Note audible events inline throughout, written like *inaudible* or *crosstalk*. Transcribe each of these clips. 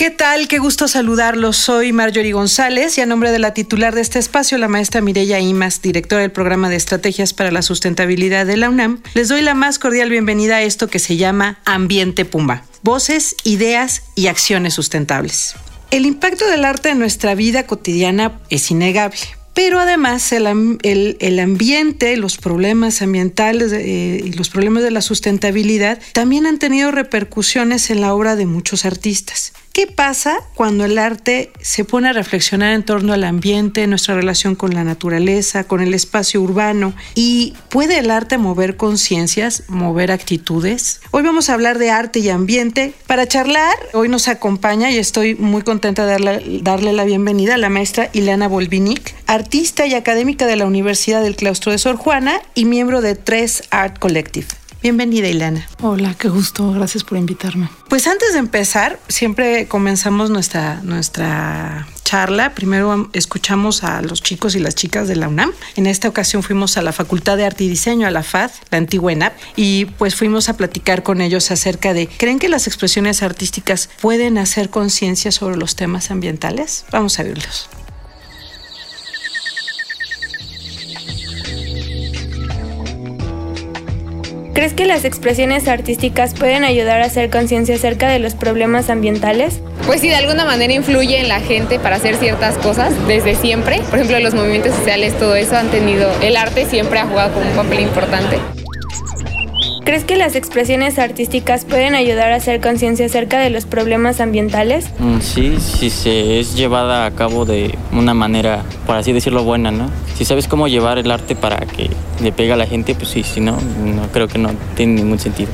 ¿Qué tal? Qué gusto saludarlos. Soy Marjorie González y a nombre de la titular de este espacio, la maestra Mireya Imas, directora del programa de estrategias para la sustentabilidad de la UNAM, les doy la más cordial bienvenida a esto que se llama Ambiente Pumba. Voces, ideas y acciones sustentables. El impacto del arte en nuestra vida cotidiana es innegable. Pero además el, ambiente, los problemas ambientales eh, y los problemas de la sustentabilidad también han tenido repercusiones en la obra de muchos artistas. ¿Qué pasa cuando el arte se pone a reflexionar en torno al ambiente, nuestra relación con la naturaleza, con el espacio urbano? ¿Y puede el arte mover conciencias, mover actitudes? Hoy vamos a hablar de arte y ambiente. Para charlar, hoy nos acompaña y estoy muy contenta de darle, darle la bienvenida a la maestra Ileana Volvinic, artista y académica de la Universidad del Claustro de Sor Juana y miembro de Tres Art Collective. Bienvenida, Ilana. Hola, qué gusto. Gracias por invitarme. Pues antes de empezar, siempre comenzamos nuestra, nuestra charla. Primero escuchamos a los chicos y las chicas de la UNAM. En esta ocasión fuimos a la Facultad de Arte y Diseño, a la FAD, la antigua ENAP, y pues fuimos a platicar con ellos acerca de, ¿creen que las expresiones artísticas pueden hacer conciencia sobre los temas ambientales? Vamos a verlos. ¿Crees que las expresiones artísticas pueden ayudar a hacer conciencia acerca de los problemas ambientales? Pues sí, de alguna manera influye en la gente para hacer ciertas cosas desde siempre. Por ejemplo, los movimientos sociales, todo eso han tenido, el arte siempre ha jugado como un papel importante. ¿Crees que las expresiones artísticas pueden ayudar a hacer conciencia acerca de los problemas ambientales? Mm, sí, si se es llevada a cabo de una manera, por así decirlo, buena, ¿no? Si sabes cómo llevar el arte para que le pegue a la gente, pues sí, si no, no creo que no tiene ningún sentido.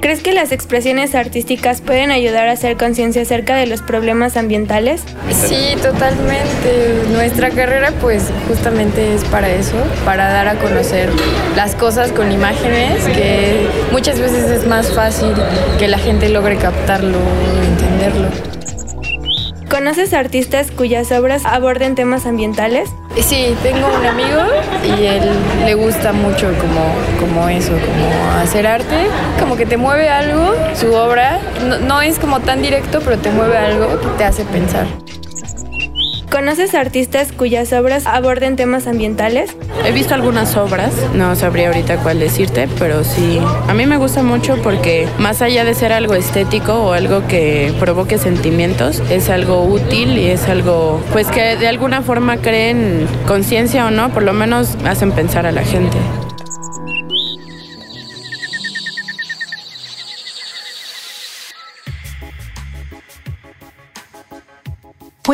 ¿Crees que las expresiones artísticas pueden ayudar a hacer conciencia acerca de los problemas ambientales? Sí, totalmente. Nuestra carrera pues justamente es para eso, para dar a conocer las cosas con imágenes, que muchas veces es más fácil que la gente logre captarlo, entenderlo. ¿Conoces artistas cuyas obras aborden temas ambientales? Sí, tengo un amigo y él le gusta mucho como, como eso, como hacer arte, como que te mueve algo, su obra, no, no es como tan directo, pero te mueve algo que te hace pensar. ¿Conoces artistas cuyas obras aborden temas ambientales? He visto algunas obras, no sabría ahorita cuál decirte, pero sí, a mí me gusta mucho porque más allá de ser algo estético o algo que provoque sentimientos, es algo útil y es algo pues que de alguna forma creen conciencia o no, por lo menos hacen pensar a la gente.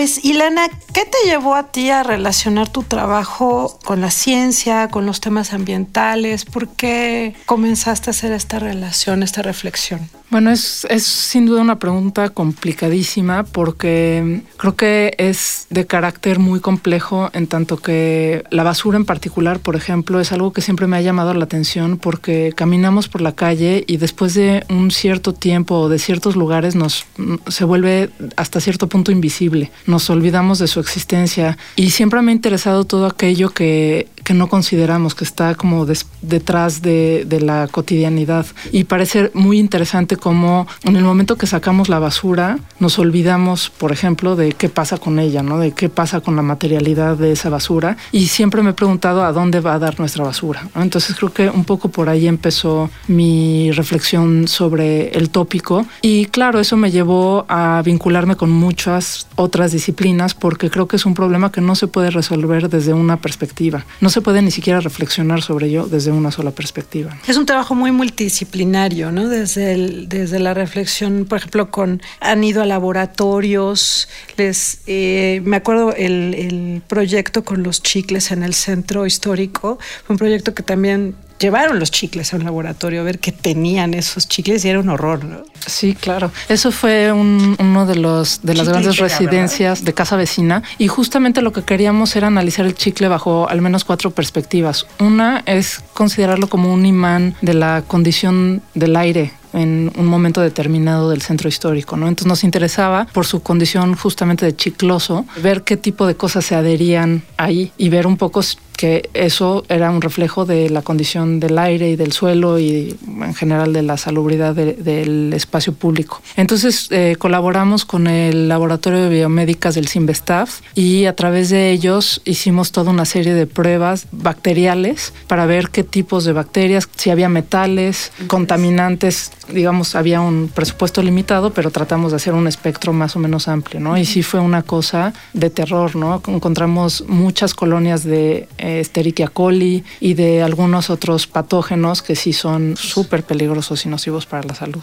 Pues, Ilana, ¿qué te llevó a ti a relacionar tu trabajo con la ciencia, con los temas ambientales? ¿Por qué comenzaste a hacer esta relación, esta reflexión? Bueno, es, es, sin duda una pregunta complicadísima porque creo que es de carácter muy complejo en tanto que la basura en particular, por ejemplo, es algo que siempre me ha llamado la atención porque caminamos por la calle y después de un cierto tiempo o de ciertos lugares nos se vuelve hasta cierto punto invisible. Nos olvidamos de su existencia y siempre me ha interesado todo aquello que, que no consideramos, que está como detrás de, de la cotidianidad y parece muy interesante como en el momento que sacamos la basura nos olvidamos, por ejemplo, de qué pasa con ella, ¿no? De qué pasa con la materialidad de esa basura y siempre me he preguntado a dónde va a dar nuestra basura. Entonces creo que un poco por ahí empezó mi reflexión sobre el tópico y claro, eso me llevó a vincularme con muchas otras disciplinas porque creo que es un problema que no se puede resolver desde una perspectiva. No se puede ni siquiera reflexionar sobre ello desde una sola perspectiva. Es un trabajo muy multidisciplinario, ¿no? Desde el desde la reflexión, por ejemplo, con han ido a laboratorios, les eh, me acuerdo el, el, proyecto con los chicles en el centro histórico, fue un proyecto que también llevaron los chicles a un laboratorio a ver qué tenían esos chicles y era un horror, ¿no? Sí, claro. Eso fue uno de los de las grandes residencias de casa vecina y justamente lo que queríamos era analizar el chicle bajo al menos cuatro perspectivas. Una es considerarlo como un imán de la condición del aire en un momento determinado del centro histórico, ¿no? Entonces nos interesaba por su condición justamente de chicloso ver qué tipo de cosas se adherían ahí y ver un poco que eso era un reflejo de la condición del aire y del suelo y en general de la salubridad del espacio público. Entonces eh, colaboramos con el Laboratorio de Biomédicas del CIMBESTAF y a través de ellos hicimos toda una serie de pruebas bacteriales para ver qué tipos de bacterias, si había metales, contaminantes, digamos, había un presupuesto limitado, pero tratamos de hacer un espectro más o menos amplio, ¿no? Y sí fue una cosa de terror, ¿no? Encontramos muchas colonias de Esterichia coli y de algunos otros patógenos que sí son súper peligrosos y nocivos para la salud.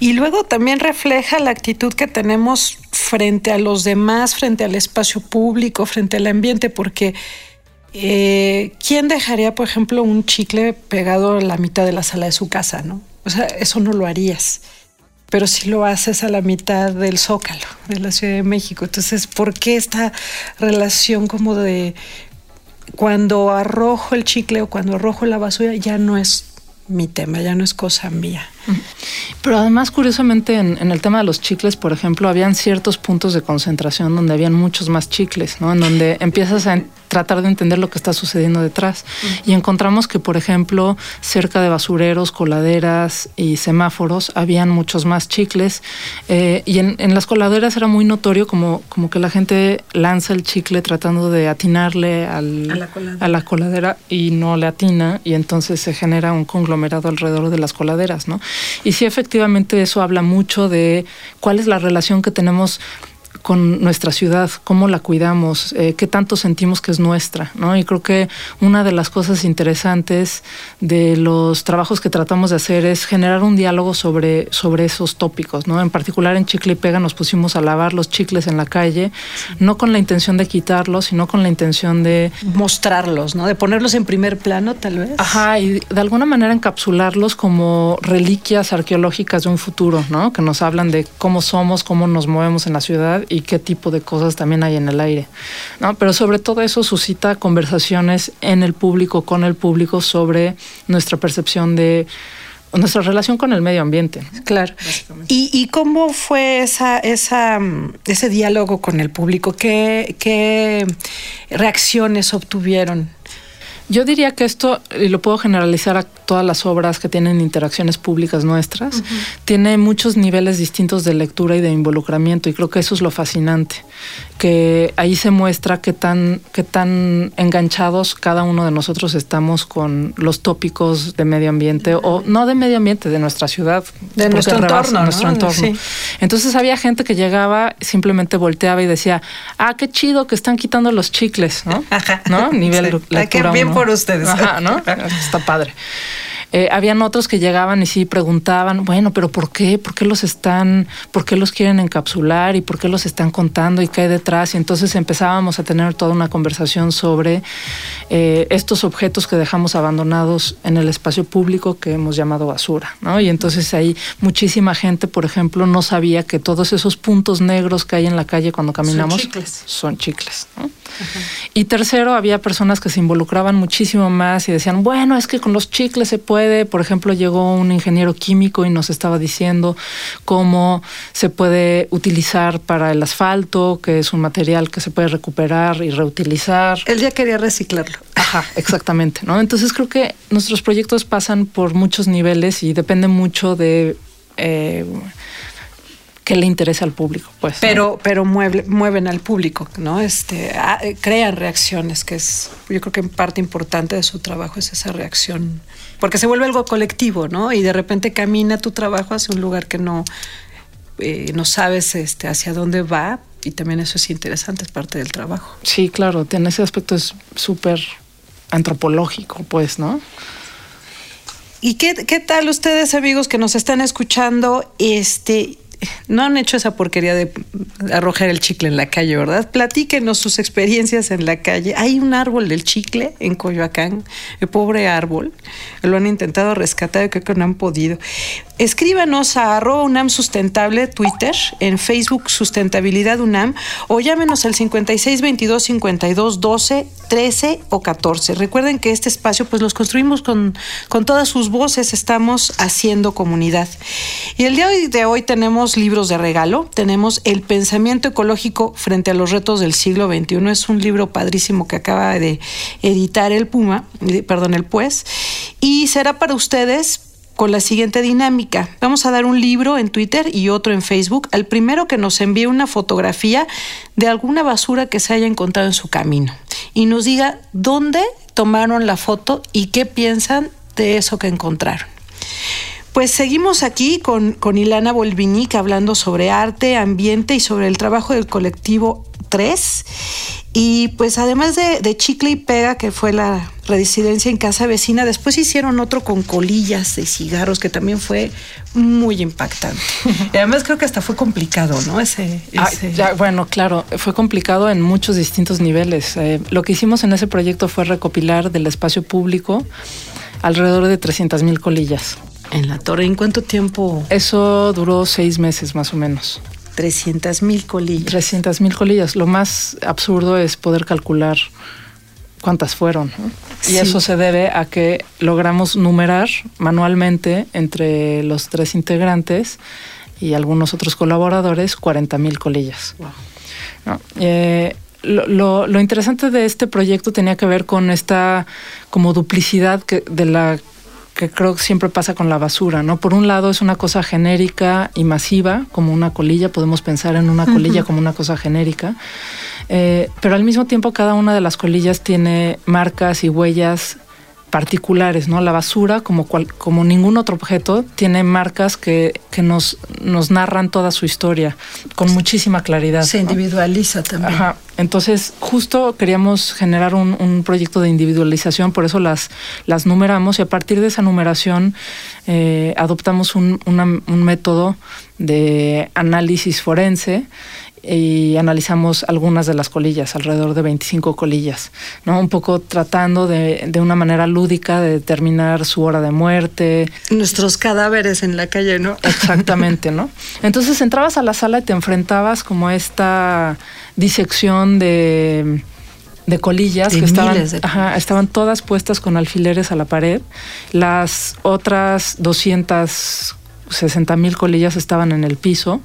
Y luego también refleja la actitud que tenemos frente a los demás, frente al espacio público, frente al ambiente, porque eh, ¿quién dejaría, por ejemplo, un chicle pegado a la mitad de la sala de su casa, no? O sea, eso no lo harías pero si lo haces a la mitad del zócalo de la Ciudad de México. Entonces, ¿por qué esta relación como de cuando arrojo el chicle o cuando arrojo la basura ya no es mi tema, ya no es cosa mía. Pero además, curiosamente, en, en, el tema de los chicles, por ejemplo, habían ciertos puntos de concentración donde habían muchos más chicles, ¿no? En donde empiezas a tratar de entender lo que está sucediendo detrás. Y encontramos que, por ejemplo, cerca de basureros, coladeras y semáforos habían muchos más chicles. Eh, y en, las coladeras era muy notorio como, como que la gente lanza el chicle tratando de atinarle al, a, la a, la coladera y no le atina. Y entonces se genera un conglomerado alrededor de las coladeras, ¿no? Y sí, efectivamente, eso habla mucho de cuál es la relación que tenemos con nuestra ciudad, cómo la cuidamos, eh, qué tanto sentimos que es nuestra, ¿no? Y creo que una de las cosas interesantes de los trabajos que tratamos de hacer es generar un diálogo sobre, sobre esos tópicos, ¿no? En particular en Chicle y Pega nos pusimos a lavar los chicles en la calle, no con la intención de quitarlos, sino con la intención de... Mostrarlos, ¿no? De ponerlos en primer plano, tal vez. Ajá, y de alguna manera encapsularlos como reliquias arqueológicas de un futuro, ¿no? Que nos hablan de cómo somos, cómo nos movemos en la ciudad y qué tipo de cosas también hay en el aire. ¿no? Pero sobre todo eso suscita conversaciones en el público, con el público, sobre nuestra percepción de nuestra relación con el medio ambiente. Claro. ¿Y, ¿Y, cómo fue esa, esa, ese diálogo con el público? ¿Qué, qué reacciones obtuvieron? Yo diría que esto, y lo puedo generalizar a todas las obras que tienen interacciones públicas nuestras, tiene muchos niveles distintos de lectura y de involucramiento, y creo que eso es lo fascinante, que ahí se muestra qué tan, qué tan enganchados cada uno de nosotros estamos con los tópicos de medio ambiente, o no de medio ambiente, de nuestra ciudad, de nuestro entorno. Nuestro entorno. Entonces había gente que llegaba, simplemente volteaba y decía, ah, qué chido que están quitando los chicles, ¿no? *laughs* ¿No? Nivel lectura por ustedes. Ajá, ¿no? *laughs* Está padre. Eh, habían otros que llegaban y sí preguntaban, bueno, pero ¿por qué? ¿Por qué los están, por qué los quieren encapsular y por qué los están contando y qué hay detrás? Y entonces empezábamos a tener toda una conversación sobre eh, estos objetos que dejamos abandonados en el espacio público que hemos llamado basura, ¿no? Y entonces ahí muchísima gente, por ejemplo, no sabía que todos esos puntos negros que hay en la calle cuando caminamos son chicles. Son chicles ¿no? Y tercero, había personas que se involucraban muchísimo más y decían, bueno, es que con los chicles se puede. Por ejemplo, llegó un ingeniero químico y nos estaba diciendo cómo se puede utilizar para el asfalto, que es un material que se puede recuperar y reutilizar. Él ya quería reciclarlo. Ajá, exactamente, ¿no? Entonces creo que nuestros proyectos pasan por muchos niveles y depende mucho de eh, que le interesa al público, pues. Pero, pero mueven al público, ¿no? Este, crean reacciones, que es, yo creo que parte importante de su trabajo es esa reacción, porque se vuelve algo colectivo, ¿no? Y de repente camina tu trabajo hacia un lugar que no, eh, no sabes este, hacia dónde va, y también eso es interesante, es parte del trabajo. Sí, claro, en ese aspecto es súper antropológico, pues, ¿no? ¿Y qué, qué tal ustedes, amigos que nos están escuchando? Este, no han hecho esa porquería de arrojar el chicle en la calle, ¿verdad? Platíquenos sus experiencias en la calle. Hay un árbol del chicle en Coyoacán, el pobre árbol. Lo han intentado rescatar creo que no han podido. Escríbanos a arroba UNAM Sustentable Twitter, en Facebook Sustentabilidad UNAM o llámenos al 56 22 52 12 13 o 14. Recuerden que este espacio pues los construimos con, con todas sus voces, estamos haciendo comunidad. Y el día de hoy tenemos libros de regalo, tenemos El pensamiento ecológico frente a los retos del siglo XXI, es un libro padrísimo que acaba de editar el Puma, perdón, el Pues, y será para ustedes con la siguiente dinámica. Vamos a dar un libro en Twitter y otro en Facebook. Al primero que nos envíe una fotografía de alguna basura que se haya encontrado en su camino. Y nos diga dónde tomaron la foto y qué piensan de eso que encontraron. Pues seguimos aquí con, con Ilana Volvinic hablando sobre arte, ambiente y sobre el trabajo del colectivo 3. Y pues además de, Chicle y Pega, que fue la residencia en casa vecina, después hicieron otro con colillas de cigarros, que también fue muy impactante. *laughs* y además creo que hasta fue complicado, ¿no? Ese, ah, bueno, claro, fue complicado en muchos distintos niveles. Eh, lo que hicimos en ese proyecto fue recopilar del espacio público alrededor de 300 mil colillas. En la torre, ¿en cuánto tiempo? Eso duró seis meses más o menos. 300 mil colillas. 300 mil colillas. Lo más absurdo es poder calcular cuántas fueron. Y eso se debe a que logramos numerar manualmente entre los tres integrantes y algunos otros colaboradores 40 mil colillas. Eh, lo, lo, interesante de este proyecto tenía que ver con esta como duplicidad que, de la que creo que siempre pasa con la basura, ¿no? Por un lado es una cosa genérica y masiva, como una colilla, podemos pensar en una colilla como una cosa genérica, eh, pero al mismo tiempo cada una de las colillas tiene marcas y huellas particulares, ¿no? La basura, como, como ningún otro objeto, tiene marcas que, nos, nos narran toda su historia con muchísima claridad. Se individualiza también. Ajá. Entonces, justo queríamos generar un, proyecto de individualización, por eso las, las numeramos y a partir de esa numeración eh, adoptamos un, un método de análisis forense y analizamos algunas de las colillas, alrededor de 25 colillas, ¿no? Un poco tratando de, de, una manera lúdica de determinar su hora de muerte. Nuestros cadáveres en la calle, ¿no? Exactamente, ¿no? Entonces entrabas a la sala y te enfrentabas como a esta disección de de colillas que estaban, estaban todas puestas con alfileres a la pared. Las otras 200 60 mil colillas estaban en el piso.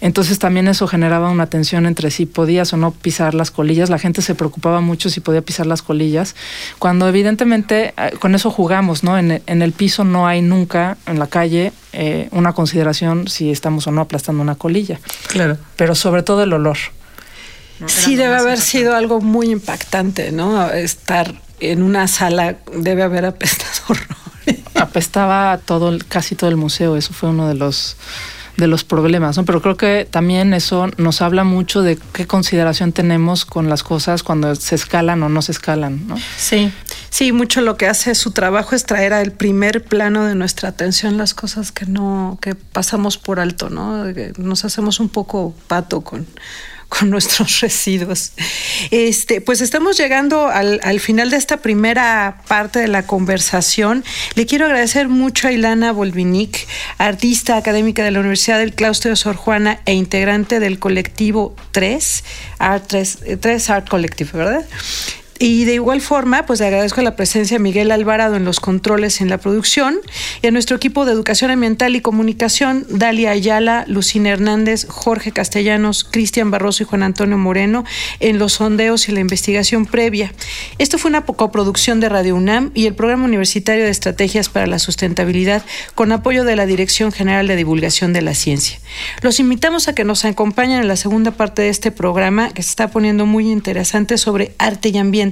Entonces también eso generaba una tensión entre si podías o no pisar las colillas. La gente se preocupaba mucho si podía pisar las colillas. Cuando evidentemente eh, con eso jugamos, ¿no? En, el piso no hay nunca en la calle eh, una consideración si estamos o no aplastando una colilla. Claro. Pero sobre todo el olor. Sí, debe haber sido algo muy impactante, ¿no? Estar en una sala debe haber apestado *laughs* apestaba todo, casi todo el museo. Eso fue uno de los de los problemas, ¿no? Pero creo que también eso nos habla mucho de qué consideración tenemos con las cosas cuando se escalan o no se escalan, ¿no? Sí, sí, mucho lo que hace su trabajo es traer al primer plano de nuestra atención las cosas que no, que pasamos por alto, ¿no? Nos hacemos un poco pato con, con *laughs* nuestros residuos. Este, pues estamos llegando al, final de esta primera parte de la conversación. Le quiero agradecer mucho a Ilana Volvinic, artista académica de la Universidad del Claustro de Sor Juana e integrante del colectivo 3, Art 3, 3 Art Collective, ¿verdad? Y de igual forma, pues agradezco la presencia de Miguel Alvarado en los controles en la producción y a nuestro equipo de educación ambiental y comunicación, Dalia Ayala, Lucina Hernández, Jorge Castellanos, Cristian Barroso y Juan Antonio Moreno en los sondeos y la investigación previa. Esto fue una coproducción de Radio UNAM y el Programa Universitario de Estrategias para la Sustentabilidad con apoyo de la Dirección General de Divulgación de la Ciencia. Los invitamos a que nos acompañen en la segunda parte de este programa que se está poniendo muy interesante sobre arte y ambiente